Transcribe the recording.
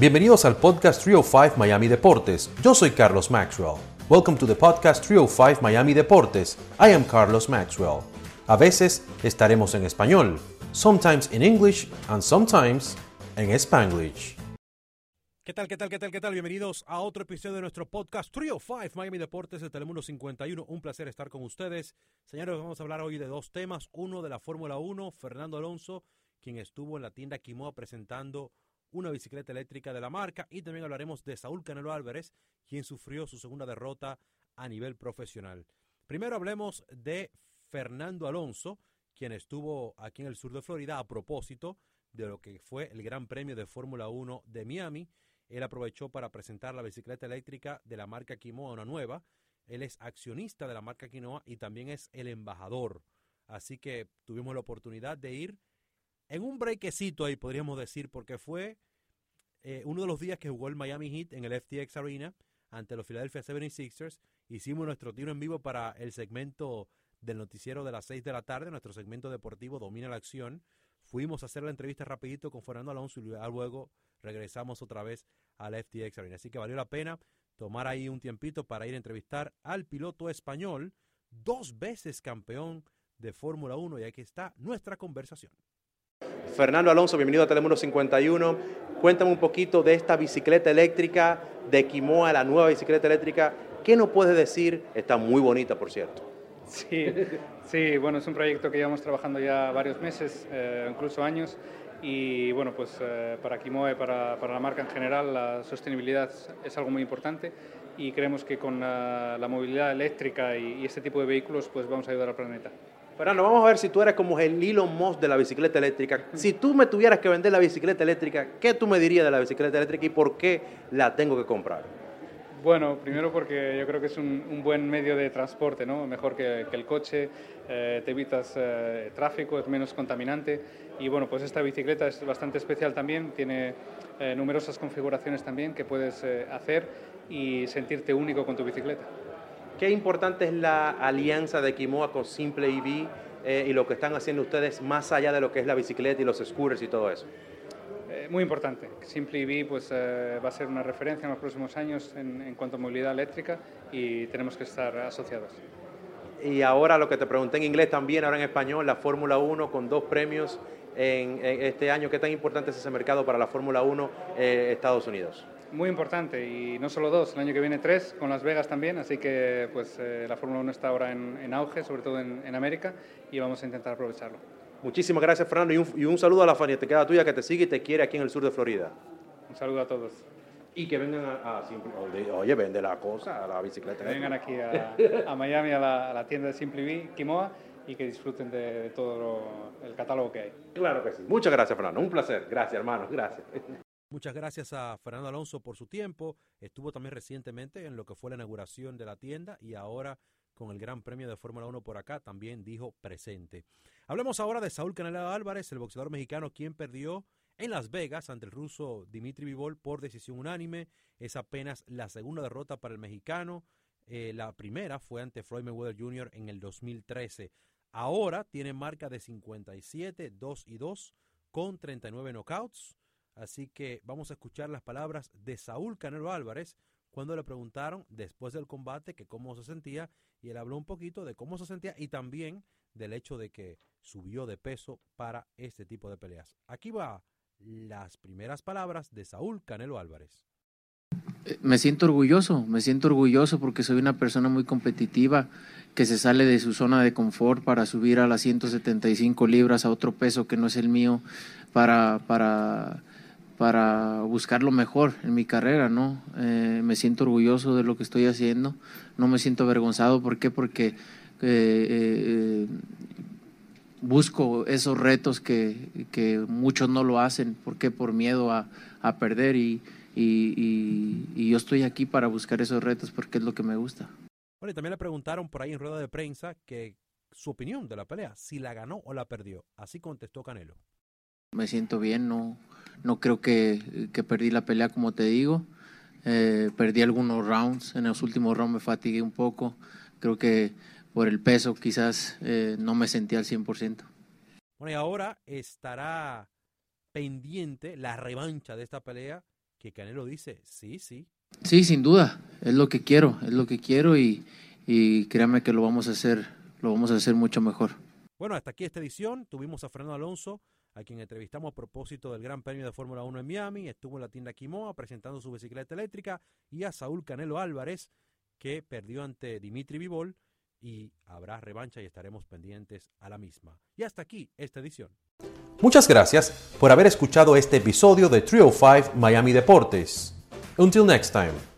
Bienvenidos al podcast 305 Miami Deportes. Yo soy Carlos Maxwell. Welcome to the podcast 305 Miami Deportes. I am Carlos Maxwell. A veces estaremos en español, sometimes in English and sometimes en Spanglish. ¿Qué tal, qué tal, qué tal, qué tal? Bienvenidos a otro episodio de nuestro podcast 305 Miami Deportes de Telemundo 51. Un placer estar con ustedes. Señores, vamos a hablar hoy de dos temas. Uno de la Fórmula 1, Fernando Alonso, quien estuvo en la tienda Quimoa presentando una bicicleta eléctrica de la marca y también hablaremos de Saúl Canelo Álvarez, quien sufrió su segunda derrota a nivel profesional. Primero hablemos de Fernando Alonso, quien estuvo aquí en el sur de Florida a propósito de lo que fue el Gran Premio de Fórmula 1 de Miami. Él aprovechó para presentar la bicicleta eléctrica de la marca Quimoa, una nueva. Él es accionista de la marca Quinoa y también es el embajador. Así que tuvimos la oportunidad de ir en un brequecito ahí, podríamos decir, porque fue eh, uno de los días que jugó el Miami Heat en el FTX Arena ante los Philadelphia 76ers. Hicimos nuestro tiro en vivo para el segmento del noticiero de las 6 de la tarde, nuestro segmento deportivo Domina la Acción. Fuimos a hacer la entrevista rapidito con Fernando Alonso y luego regresamos otra vez al FTX Arena. Así que valió la pena tomar ahí un tiempito para ir a entrevistar al piloto español, dos veces campeón de Fórmula 1 y aquí está nuestra conversación. Fernando Alonso, bienvenido a Telemundo 51. Cuéntame un poquito de esta bicicleta eléctrica de Quimoa, la nueva bicicleta eléctrica. ¿Qué nos puedes decir? Está muy bonita, por cierto. Sí, sí, bueno, es un proyecto que llevamos trabajando ya varios meses, eh, incluso años, y bueno, pues eh, para Quimoa y para, para, la marca en general la sostenibilidad es algo muy importante y creemos que con la, movilidad eléctrica y, y este tipo de vehículos pues vamos a ayudar al planeta. Fernando, vamos a ver si tú eres como el Elon Musk de la bicicleta eléctrica. Si tú me tuvieras que vender la bicicleta eléctrica, ¿qué tú me dirías de la bicicleta eléctrica y por qué la tengo que comprar? Bueno, primero porque yo creo que es un, buen medio de transporte, ¿no? mejor que, el coche, eh, te evitas eh, tráfico, es menos contaminante y bueno, pues esta bicicleta es bastante especial también, tiene eh, numerosas configuraciones también que puedes hacer y sentirte único con tu bicicleta. Qué importante es la alianza de Quimoa con Simple EV eh, y lo que están haciendo ustedes más allá de lo que es la bicicleta y los scooters y todo eso. Eh, muy importante. Simple EV pues, eh, va a ser una referencia en los próximos años en, cuanto a movilidad eléctrica y tenemos que estar asociados. Y ahora lo que te pregunté en inglés también, ahora en español, la Fórmula 1 con dos premios en, este año. ¿Qué tan importante es ese mercado para la Fórmula 1 Estados Unidos? Muy importante y no solo dos, el año que viene tres, con Las Vegas también, así que pues eh, la Fórmula 1 está ahora en, auge, sobre todo en, América, y vamos a intentar aprovecharlo. Muchísimas gracias Fernando y un, saludo a la queda tuya que te sigue y te quiere aquí en el sur de Florida. Un saludo a todos. Y que vengan a, oye, vende la cosa, a la bicicleta. Que vengan aquí a, Miami a la, tienda de Simply Quimoa y que disfruten de, todo el catálogo que hay. Claro que sí. Muchas gracias, Fernando. Un placer. Gracias, hermano. Gracias. Muchas gracias a Fernando Alonso por su tiempo. Estuvo también recientemente en lo que fue la inauguración de la tienda y ahora con el Gran Premio de Fórmula 1 por acá también dijo presente. Hablemos ahora de Saúl Canelo Álvarez, el boxeador mexicano quien perdió en Las Vegas ante el ruso Dimitri Vivol por decisión unánime. Es apenas la segunda derrota para el mexicano. Eh, la primera fue ante Floyd Mayweather Jr. en el 2013. Ahora tiene marca de 57, 2 y 2 con 39 knockouts. Así que vamos a escuchar las palabras de Saúl Canelo Álvarez cuando le preguntaron después del combate que cómo se sentía y él habló un poquito de cómo se sentía y también del hecho de que subió de peso para este tipo de peleas. Aquí va las primeras palabras de Saúl Canelo Álvarez. Eh, me siento orgulloso, me siento orgulloso porque soy una persona muy competitiva que se sale de su zona de confort para subir a las 175 libras a otro peso que no es el mío para, para para buscar lo mejor en mi carrera, ¿no? Eh, me siento orgulloso de lo que estoy haciendo, no me siento avergonzado, ¿por qué? Porque eh, eh, busco esos retos que, que, muchos no lo hacen, ¿por qué? Por miedo a, a perder y, y, y, yo estoy aquí para buscar esos retos porque es lo que me gusta. Bueno, y también le preguntaron por ahí en rueda de prensa que su opinión de la pelea, si la ganó o la perdió. Así contestó Canelo. Me siento bien, no, no creo que, que perdí la pelea como te digo. Eh, perdí algunos rounds, en los últimos rounds me fatigué un poco. Creo que por el peso quizás eh, no me sentí al 100%. Bueno, y ahora estará pendiente la revancha de esta pelea que Canelo dice, sí, sí. Sí, sin duda, es lo que quiero, es lo que quiero y, y créame que lo vamos a hacer, lo vamos a hacer mucho mejor. Bueno, hasta aquí esta edición. Tuvimos a Fernando Alonso, a quien entrevistamos a propósito del Gran Premio de Fórmula 1 en Miami. Estuvo en la tienda Quimoa presentando su bicicleta eléctrica y a Saúl Canelo Álvarez, que perdió ante Dimitri Vivol y habrá revancha y estaremos pendientes a la misma. Y hasta aquí esta edición. Muchas gracias por haber escuchado este episodio de Trio 5 Miami Deportes. Until next time.